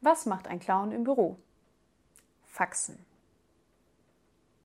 Was macht ein Clown im Büro? Faxen.